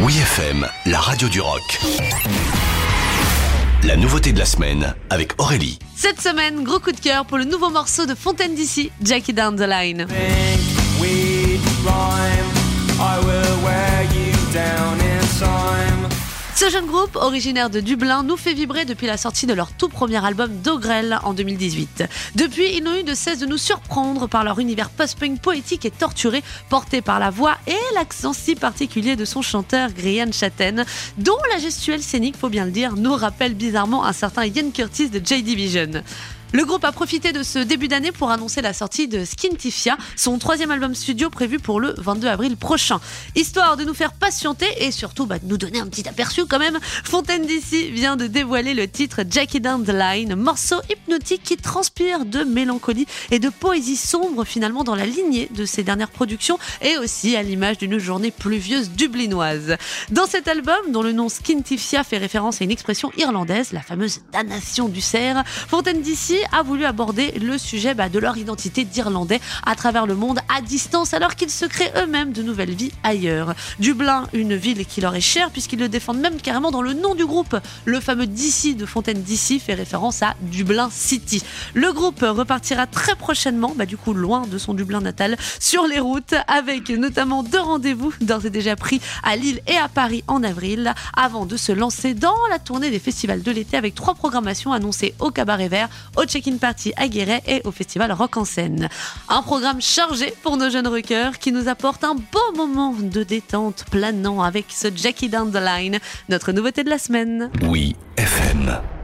Oui FM, la radio du rock. La nouveauté de la semaine avec Aurélie. Cette semaine, gros coup de cœur pour le nouveau morceau de Fontaine d'ici, Jackie Down the Line. think we'd Ce jeune groupe, originaire de Dublin, nous fait vibrer depuis la sortie de leur tout premier album Dogrel en 2018. Depuis, ils n'ont eu de cesse de nous surprendre par leur univers post-punk poétique et torturé, porté par la voix et l'accent si particulier de son chanteur Grian Chatten, dont la gestuelle scénique, faut bien le dire, nous rappelle bizarrement un certain Ian Curtis de J Division. Le groupe a profité de ce début d'année pour annoncer la sortie de Skintifia, son troisième album studio prévu pour le 22 avril prochain. Histoire de nous faire patienter et surtout bah, de nous donner un petit aperçu quand même, Fontaine d'ici vient de dévoiler le titre Jackie Down morceau hypnotique qui transpire de mélancolie et de poésie sombre finalement dans la lignée de ses dernières productions et aussi à l'image d'une journée pluvieuse dublinoise. Dans cet album, dont le nom Skintifia fait référence à une expression irlandaise, la fameuse damnation du cerf, Fontaine d'ici a voulu aborder le sujet bah, de leur identité d'Irlandais à travers le monde à distance alors qu'ils se créent eux-mêmes de nouvelles vies ailleurs. Dublin, une ville qui leur est chère puisqu'ils le défendent même carrément dans le nom du groupe. Le fameux DC de Fontaine d'ici fait référence à Dublin City. Le groupe repartira très prochainement, bah, du coup loin de son Dublin natal, sur les routes avec notamment deux rendez-vous d'ores et déjà pris à Lille et à Paris en avril avant de se lancer dans la tournée des festivals de l'été avec trois programmations annoncées au Cabaret Vert, au check-in party à Guéret et au festival Rock en scène. Un programme chargé pour nos jeunes rockers qui nous apporte un beau moment de détente planant avec ce Jackie Down the Line, notre nouveauté de la semaine. Oui FM.